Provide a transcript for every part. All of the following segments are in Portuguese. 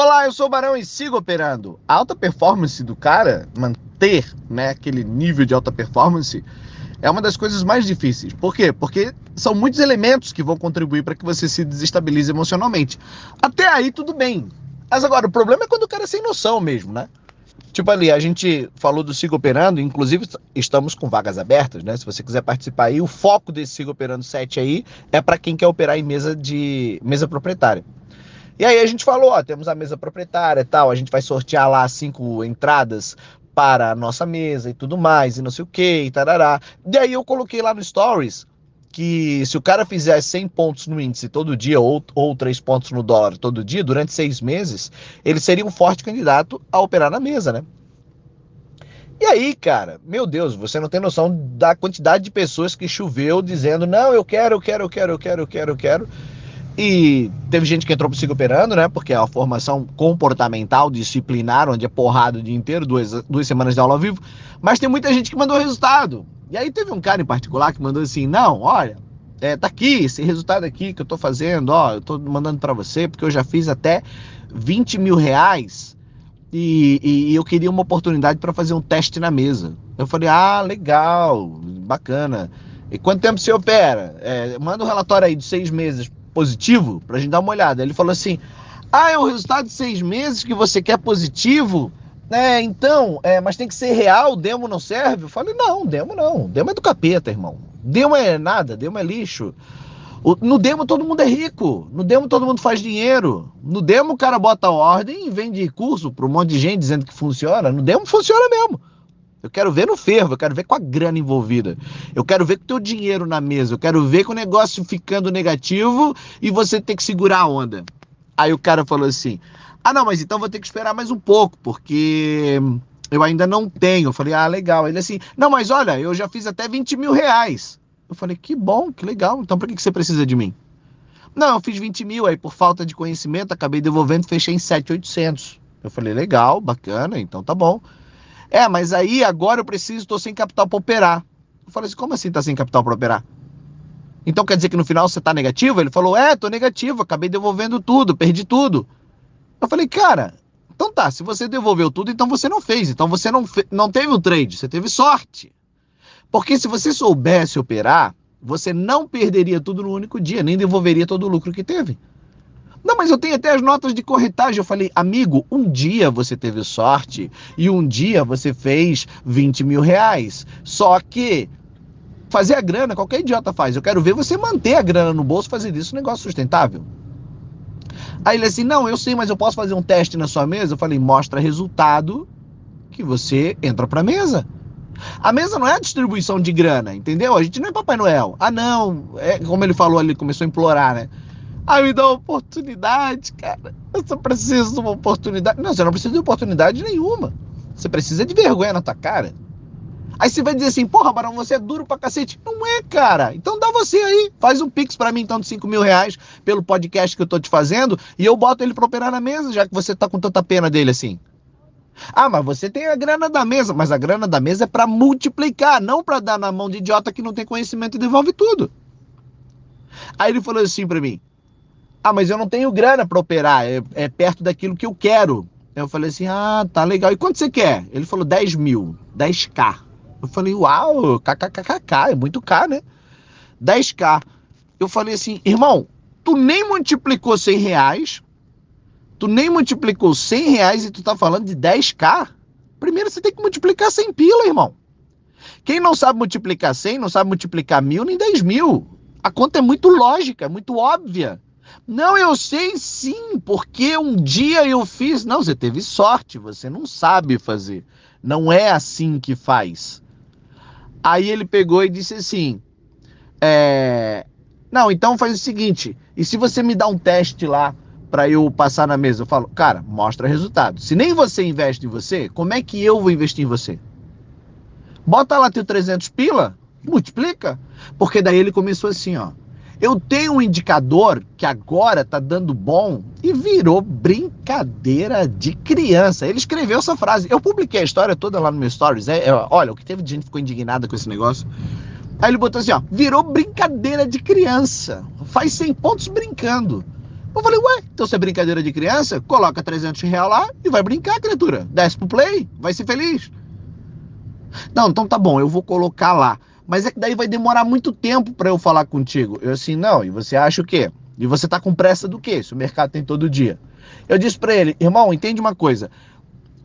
Olá, eu sou o Barão e sigo operando. A alta performance do cara, manter né, aquele nível de alta performance, é uma das coisas mais difíceis. Por quê? Porque são muitos elementos que vão contribuir para que você se desestabilize emocionalmente. Até aí, tudo bem. Mas agora, o problema é quando o cara é sem noção mesmo, né? Tipo ali, a gente falou do Siga Operando, inclusive estamos com vagas abertas, né? Se você quiser participar aí, o foco desse Siga Operando 7 aí é para quem quer operar em mesa de mesa proprietária. E aí a gente falou, ó, temos a mesa proprietária e tal, a gente vai sortear lá cinco entradas para a nossa mesa e tudo mais, e não sei o que, e tarará. E aí eu coloquei lá no Stories que se o cara fizer 100 pontos no índice todo dia ou, ou 3 pontos no dólar todo dia, durante seis meses, ele seria um forte candidato a operar na mesa, né? E aí, cara, meu Deus, você não tem noção da quantidade de pessoas que choveu dizendo: não, eu quero, eu quero, eu quero, eu quero, eu quero, eu quero. E teve gente que entrou pro operando, né? Porque é uma formação comportamental, disciplinar, onde é porrada o dia inteiro, duas, duas semanas de aula ao vivo. Mas tem muita gente que mandou resultado. E aí teve um cara em particular que mandou assim: não, olha, é, tá aqui, esse resultado aqui que eu tô fazendo, ó, eu tô mandando para você, porque eu já fiz até 20 mil reais e, e eu queria uma oportunidade para fazer um teste na mesa. Eu falei, ah, legal, bacana. E quanto tempo você opera? É, manda um relatório aí de seis meses positivo para a gente dar uma olhada. Ele falou assim: Ah, é o resultado de seis meses que você quer positivo? É, então, é, mas tem que ser real, demo não serve? Eu falei, não, demo não. Demo é do capeta, irmão. Demo é nada, demo é lixo. No demo todo mundo é rico. No demo todo mundo faz dinheiro. No demo o cara bota ordem e vende curso para um monte de gente dizendo que funciona. No demo funciona mesmo. Eu quero ver no fervo, eu quero ver com a grana envolvida. Eu quero ver com o teu dinheiro na mesa. Eu quero ver com o negócio ficando negativo e você ter que segurar a onda. Aí o cara falou assim: Ah, não, mas então vou ter que esperar mais um pouco, porque eu ainda não tenho. Eu falei: Ah, legal. Ele assim: Não, mas olha, eu já fiz até 20 mil reais. Eu falei: Que bom, que legal. Então por que você precisa de mim? Não, eu fiz 20 mil, aí por falta de conhecimento acabei devolvendo fechei em 7,800. Eu falei: Legal, bacana, então tá bom. É, mas aí agora eu preciso, estou sem capital para operar. Eu falei assim, como assim tá sem capital para operar? Então quer dizer que no final você tá negativo? Ele falou, é, tô negativo, acabei devolvendo tudo, perdi tudo. Eu falei, cara, então tá, se você devolveu tudo, então você não fez, então você não, não teve um trade, você teve sorte. Porque se você soubesse operar, você não perderia tudo no único dia, nem devolveria todo o lucro que teve. Não, mas eu tenho até as notas de corretagem. Eu falei, amigo, um dia você teve sorte e um dia você fez 20 mil reais. Só que fazer a grana, qualquer idiota faz. Eu quero ver você manter a grana no bolso, fazer isso um negócio sustentável. Aí ele assim, não, eu sei, mas eu posso fazer um teste na sua mesa? Eu falei, mostra resultado que você entra pra mesa. A mesa não é a distribuição de grana, entendeu? A gente não é Papai Noel. Ah, não. É como ele falou ali, começou a implorar, né? Ai, me dá uma oportunidade, cara. Eu só preciso de uma oportunidade. Não, você não precisa de oportunidade nenhuma. Você precisa de vergonha na tua cara. Aí você vai dizer assim, porra, Barão, você é duro pra cacete. Não é, cara. Então dá você aí. Faz um pix pra mim, então, de 5 mil reais pelo podcast que eu tô te fazendo e eu boto ele pra operar na mesa, já que você tá com tanta pena dele assim. Ah, mas você tem a grana da mesa. Mas a grana da mesa é pra multiplicar, não pra dar na mão de idiota que não tem conhecimento e devolve tudo. Aí ele falou assim pra mim, ah, mas eu não tenho grana para operar, é, é, perto daquilo que eu quero. Eu falei assim, ah, tá legal. E quanto você quer? Ele falou 10 mil, 10k. Eu falei, uau, kkkk, é muito K, né? 10k. Eu falei assim, irmão, tu nem multiplicou 100 reais, tu nem multiplicou 100 reais e tu tá falando de 10k? Primeiro você tem que multiplicar 100 pila, irmão. Quem não sabe multiplicar 100, não sabe multiplicar mil nem 10 mil. A conta é muito lógica, é muito óbvia. Não, eu sei sim, porque um dia eu fiz. Não, você teve sorte, você não sabe fazer. Não é assim que faz. Aí ele pegou e disse assim: é... Não, então faz o seguinte: e se você me dá um teste lá para eu passar na mesa? Eu falo, cara, mostra resultado. Se nem você investe em você, como é que eu vou investir em você? Bota lá teu 300 pila, multiplica. Porque daí ele começou assim, ó. Eu tenho um indicador que agora tá dando bom e virou brincadeira de criança. Ele escreveu essa frase. Eu publiquei a história toda lá no meu stories. É, é, olha, o que teve de gente ficou indignada com esse negócio. Aí ele botou assim, ó, virou brincadeira de criança. Faz 100 pontos brincando. Eu falei, ué, então se é brincadeira de criança, coloca 300 reais lá e vai brincar, criatura. Desce pro play, vai ser feliz. Não, então tá bom, eu vou colocar lá. Mas é que daí vai demorar muito tempo para eu falar contigo. Eu assim, não, e você acha o quê? E você tá com pressa do quê? Se o mercado tem todo dia. Eu disse para ele, irmão, entende uma coisa.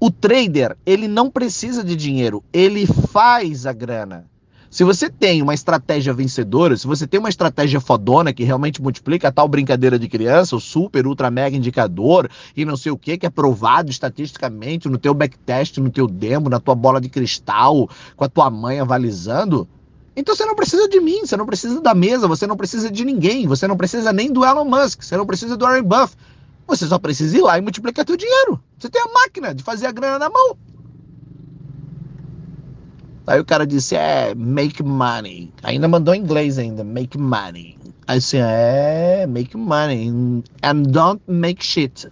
O trader, ele não precisa de dinheiro, ele faz a grana. Se você tem uma estratégia vencedora, se você tem uma estratégia fodona que realmente multiplica a tal brincadeira de criança, o super, ultra, mega indicador e não sei o que, que é provado estatisticamente no teu backtest, no teu demo, na tua bola de cristal, com a tua mãe avalizando, então você não precisa de mim, você não precisa da mesa, você não precisa de ninguém, você não precisa nem do Elon Musk, você não precisa do Warren Buff. Você só precisa ir lá e multiplicar teu dinheiro. Você tem a máquina de fazer a grana na mão. Aí o cara disse, é, make money. Ainda mandou em inglês ainda, make money. Aí assim, é, make money. And don't make shit.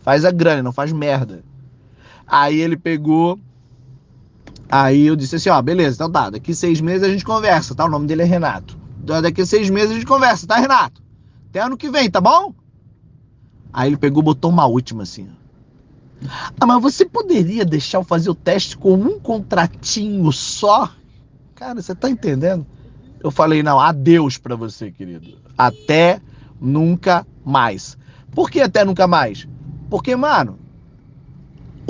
Faz a grana, não faz merda. Aí ele pegou. Aí eu disse assim, ó, beleza, então tá, daqui seis meses a gente conversa, tá? O nome dele é Renato. Daqui seis meses a gente conversa, tá, Renato? Até ano que vem, tá bom? Aí ele pegou, botou uma última assim. Ah, mas você poderia deixar eu fazer o teste com um contratinho só? Cara, você tá entendendo? Eu falei, não, adeus para você, querido. Até nunca mais. Por que até nunca mais? Porque, mano,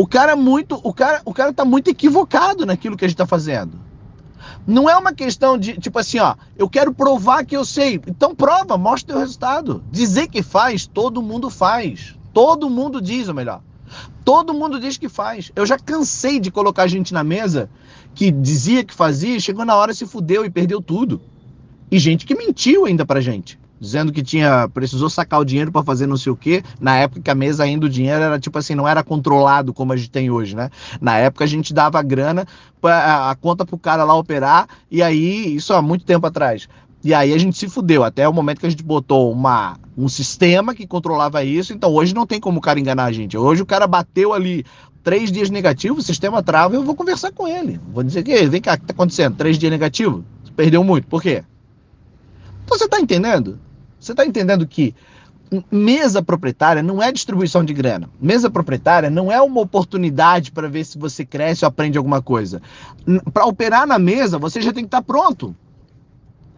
o cara muito, o cara, o cara tá muito equivocado naquilo que a gente tá fazendo. Não é uma questão de, tipo assim, ó, eu quero provar que eu sei. Então prova, mostra o teu resultado. Dizer que faz, todo mundo faz. Todo mundo diz, ou melhor. Todo mundo diz que faz. Eu já cansei de colocar gente na mesa que dizia que fazia, chegou na hora se fudeu e perdeu tudo. E gente que mentiu ainda pra gente, dizendo que tinha precisou sacar o dinheiro para fazer não sei o quê. Na época que a mesa ainda o dinheiro era tipo assim, não era controlado como a gente tem hoje, né? Na época a gente dava grana a, a conta pro cara lá operar e aí isso há muito tempo atrás. E aí a gente se fudeu, até o momento que a gente botou uma, um sistema que controlava isso. Então hoje não tem como o cara enganar a gente. Hoje o cara bateu ali três dias negativo, o sistema trava, eu vou conversar com ele. Vou dizer que, vem cá, o que tá acontecendo? Três dias negativo? Perdeu muito, por quê? Então você tá entendendo? Você tá entendendo que mesa proprietária não é distribuição de grana. Mesa proprietária não é uma oportunidade para ver se você cresce ou aprende alguma coisa. Para operar na mesa, você já tem que estar tá pronto.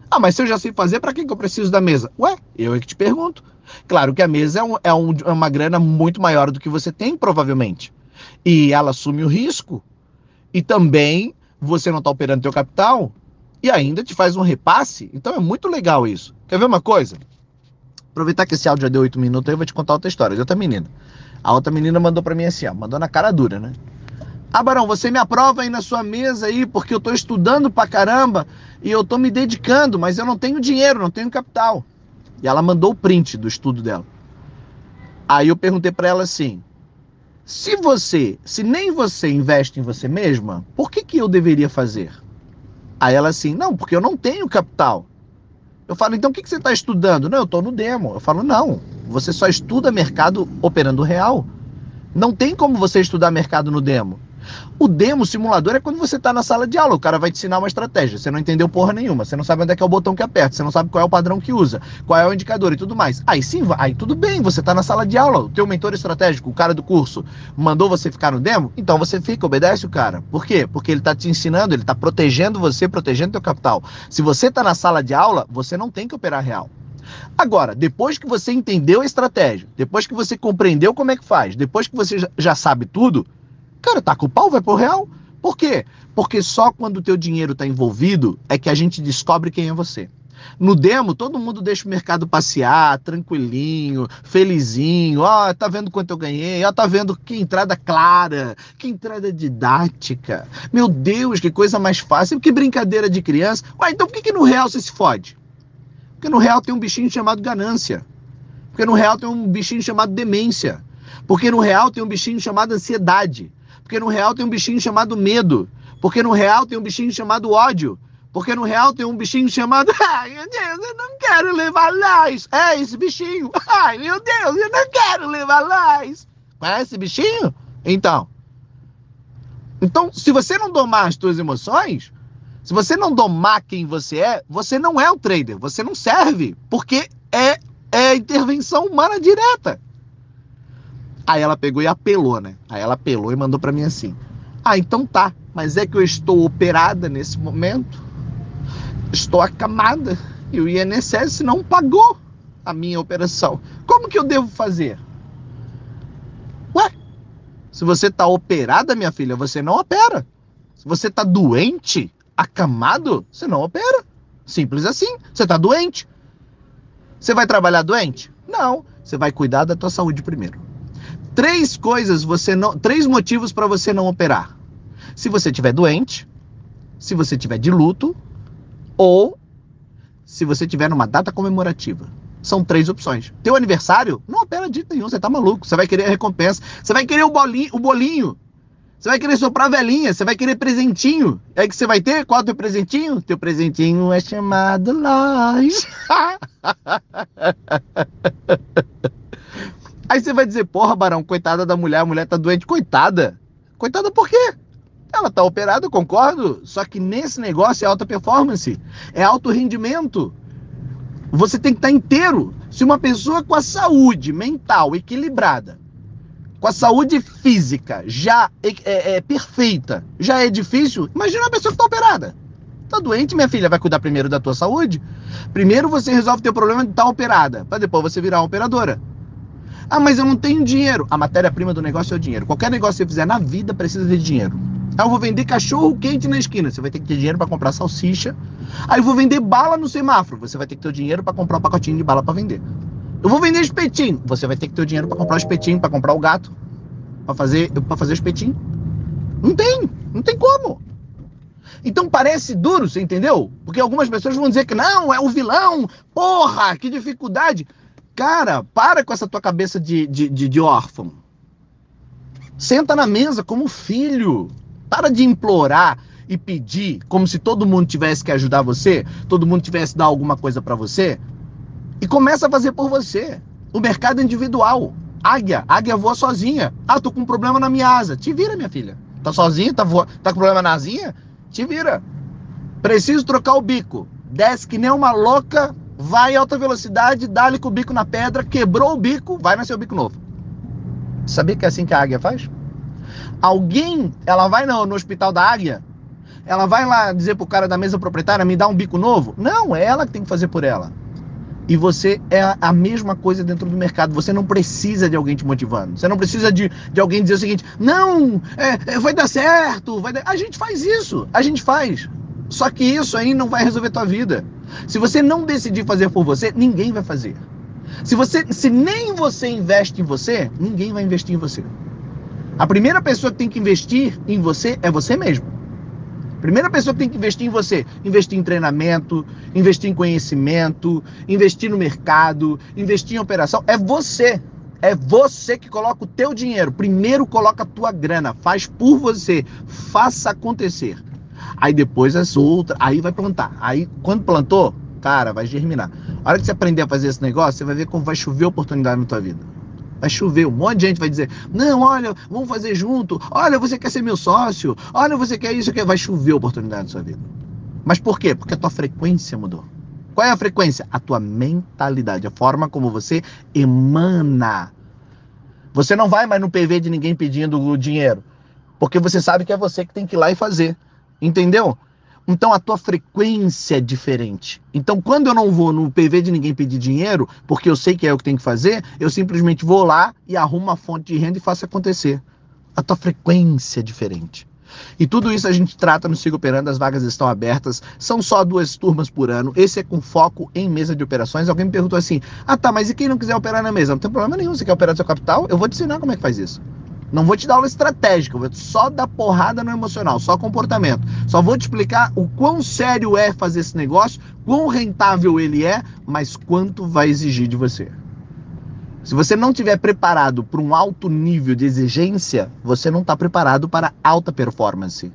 Ah, mas se eu já sei fazer, para que, que eu preciso da mesa? Ué, eu é que te pergunto. Claro que a mesa é, um, é, um, é uma grana muito maior do que você tem, provavelmente. E ela assume o risco. E também você não está operando teu capital e ainda te faz um repasse. Então é muito legal isso. Quer ver uma coisa? Aproveitar que esse áudio já deu oito minutos, eu vou te contar outra história de outra menina. A outra menina mandou para mim assim, ó, mandou na cara dura, né? Ah, Barão, você me aprova aí na sua mesa aí, porque eu tô estudando pra caramba e eu tô me dedicando, mas eu não tenho dinheiro, não tenho capital. E ela mandou o print do estudo dela. Aí eu perguntei para ela assim: se você, se nem você investe em você mesma, por que que eu deveria fazer? Aí ela assim: não, porque eu não tenho capital. Eu falo, então o que, que você está estudando? Não, eu estou no demo. Eu falo, não, você só estuda mercado operando real. Não tem como você estudar mercado no demo. O demo simulador é quando você está na sala de aula, o cara vai te ensinar uma estratégia, você não entendeu porra nenhuma, você não sabe onde é que é o botão que aperta, você não sabe qual é o padrão que usa, qual é o indicador e tudo mais. Aí sim, aí tudo bem, você está na sala de aula, o teu mentor estratégico, o cara do curso, mandou você ficar no demo, então você fica, obedece o cara. Por quê? Porque ele está te ensinando, ele está protegendo você, protegendo teu capital. Se você está na sala de aula, você não tem que operar real. Agora, depois que você entendeu a estratégia, depois que você compreendeu como é que faz, depois que você já sabe tudo, Cara, tá com o pau, vai pro real. Por quê? Porque só quando o teu dinheiro tá envolvido é que a gente descobre quem é você. No demo, todo mundo deixa o mercado passear, tranquilinho, felizinho. Ó, oh, tá vendo quanto eu ganhei? Ó, oh, tá vendo que entrada clara, que entrada didática. Meu Deus, que coisa mais fácil, que brincadeira de criança. Ué, então por que, que no real você se fode? Porque no real tem um bichinho chamado ganância. Porque no real tem um bichinho chamado demência. Porque no real tem um bichinho chamado ansiedade. Porque no real tem um bichinho chamado medo. Porque no real tem um bichinho chamado ódio. Porque no real tem um bichinho chamado. Ai, meu Deus, eu não quero levar lás. É esse bichinho. Ai, meu Deus, eu não quero levar lás. Conhece esse bichinho? Então. Então, se você não domar as suas emoções, se você não domar quem você é, você não é um trader. Você não serve. Porque é É intervenção humana direta. Aí ela pegou e apelou, né? Aí ela apelou e mandou para mim assim: Ah, então tá, mas é que eu estou operada nesse momento, estou acamada e o INSS não pagou a minha operação. Como que eu devo fazer? Ué, se você está operada, minha filha, você não opera. Se você está doente, acamado, você não opera. Simples assim. Você está doente. Você vai trabalhar doente? Não. Você vai cuidar da tua saúde primeiro. Três coisas você não, três motivos para você não operar. Se você estiver doente, se você estiver de luto ou se você tiver numa data comemorativa. São três opções. Teu aniversário, não opera de nenhum, você tá maluco. Você vai querer a recompensa. Você vai querer o bolinho, o bolinho. Você vai querer soprar velhinha, você vai querer presentinho. É que você vai ter? Qual é o teu presentinho? Teu presentinho é chamado loja. Aí você vai dizer, porra, Barão, coitada da mulher, a mulher tá doente. Coitada. Coitada por quê? Ela tá operada, concordo. Só que nesse negócio é alta performance, é alto rendimento. Você tem que estar tá inteiro. Se uma pessoa com a saúde mental equilibrada, com a saúde física já é, é, é perfeita, já é difícil, imagina uma pessoa que está operada. Tá doente, minha filha, vai cuidar primeiro da tua saúde? Primeiro você resolve o teu problema de estar tá operada, para depois você virar uma operadora. Ah, mas eu não tenho dinheiro. A matéria-prima do negócio é o dinheiro. Qualquer negócio que você fizer na vida precisa de dinheiro. Ah, eu vou vender cachorro quente na esquina. Você vai ter que ter dinheiro para comprar salsicha. Aí eu vou vender bala no semáforo. Você vai ter que ter o dinheiro para comprar um pacotinho de bala para vender. Eu vou vender espetinho. Você vai ter que ter o dinheiro para comprar o espetinho, para comprar o gato, para fazer, para fazer o espetinho. Não tem, não tem como. Então parece duro, você entendeu? Porque algumas pessoas vão dizer que não, é o vilão, porra, que dificuldade. Cara, para com essa tua cabeça de, de, de, de órfão. Senta na mesa como filho. Para de implorar e pedir como se todo mundo tivesse que ajudar você, todo mundo tivesse que dar alguma coisa para você. E começa a fazer por você. O mercado individual. Águia, águia voa sozinha. Ah, tô com um problema na minha asa. Te vira, minha filha. Tá sozinha? Tá, voa... tá com problema na asinha? Te vira. Preciso trocar o bico. Desce que nem uma louca vai em alta velocidade, dá-lhe com o bico na pedra, quebrou o bico, vai nascer o bico novo. Sabia que é assim que a águia faz? Alguém, ela vai no, no hospital da águia, ela vai lá dizer pro cara da mesa proprietária, me dá um bico novo? Não, é ela que tem que fazer por ela. E você é a mesma coisa dentro do mercado. Você não precisa de alguém te motivando. Você não precisa de, de alguém dizer o seguinte: não, é, é, vai dar certo. Vai dar... A gente faz isso. A gente faz. Só que isso aí não vai resolver tua vida. Se você não decidir fazer por você, ninguém vai fazer. Se você, se nem você investe em você, ninguém vai investir em você. A primeira pessoa que tem que investir em você é você mesmo. A primeira pessoa que tem que investir em você, investir em treinamento, investir em conhecimento, investir no mercado, investir em operação, é você. É você que coloca o teu dinheiro. Primeiro coloca a tua grana, faz por você, faça acontecer. Aí depois as outras, aí vai plantar. Aí quando plantou, cara, vai germinar. A hora que você aprender a fazer esse negócio, você vai ver como vai chover oportunidade na tua vida. Vai chover, um monte de gente vai dizer: Não, olha, vamos fazer junto. Olha, você quer ser meu sócio. Olha, você quer isso, quer. Vai chover oportunidade na sua vida. Mas por quê? Porque a tua frequência mudou. Qual é a frequência? A tua mentalidade, a forma como você emana. Você não vai mais no PV de ninguém pedindo dinheiro, porque você sabe que é você que tem que ir lá e fazer. Entendeu? Então a tua frequência é diferente. Então quando eu não vou no PV de ninguém pedir dinheiro, porque eu sei que é o que tem que fazer, eu simplesmente vou lá e arrumo uma fonte de renda e faço acontecer. A tua frequência é diferente. E tudo isso a gente trata no Siga Operando, as vagas estão abertas, são só duas turmas por ano. Esse é com foco em mesa de operações. Alguém me perguntou assim: ah tá, mas e quem não quiser operar na mesa? Não tem problema nenhum, você quer operar seu capital? Eu vou te ensinar como é que faz isso. Não vou te dar aula estratégica, vou só dar porrada no emocional, só comportamento. Só vou te explicar o quão sério é fazer esse negócio, quão rentável ele é, mas quanto vai exigir de você. Se você não estiver preparado para um alto nível de exigência, você não está preparado para alta performance.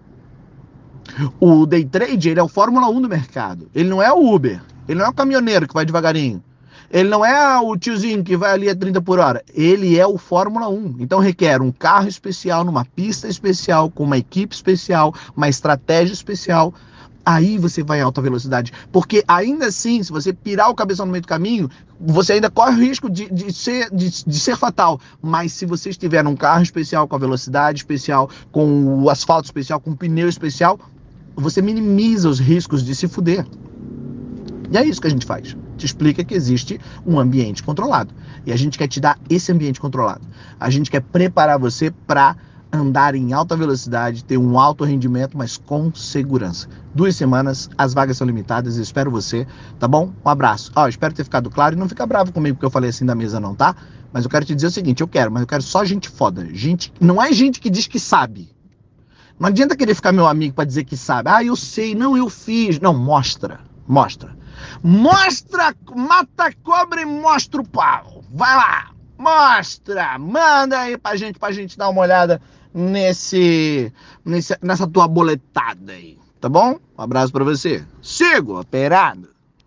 O day trade ele é o Fórmula 1 do mercado. Ele não é o Uber. Ele não é o caminhoneiro que vai devagarinho. Ele não é o tiozinho que vai ali a 30 por hora. Ele é o Fórmula 1. Então requer um carro especial, numa pista especial, com uma equipe especial, uma estratégia especial. aí você vai em alta velocidade. Porque ainda assim, se você pirar o cabeção no meio do caminho, você ainda corre o risco de, de, ser, de, de ser fatal. Mas se você estiver num carro especial, com a velocidade especial, com o asfalto especial, com o pneu especial, você minimiza os riscos de se fuder. E é isso que a gente faz. Te explica que existe um ambiente controlado. E a gente quer te dar esse ambiente controlado. A gente quer preparar você para andar em alta velocidade, ter um alto rendimento, mas com segurança. Duas semanas, as vagas são limitadas, espero você, tá bom? Um abraço. Ó, espero ter ficado claro e não fica bravo comigo porque eu falei assim da mesa não, tá? Mas eu quero te dizer o seguinte, eu quero, mas eu quero só gente foda. Gente, não é gente que diz que sabe. Não adianta querer ficar meu amigo para dizer que sabe. Ah, eu sei, não, eu fiz. Não, mostra, mostra. Mostra, mata a cobra e mostra o pau. Vai lá, mostra, manda aí pra gente, pra gente dar uma olhada nesse, nesse nessa tua boletada aí, tá bom? Um abraço para você. Sigo operado.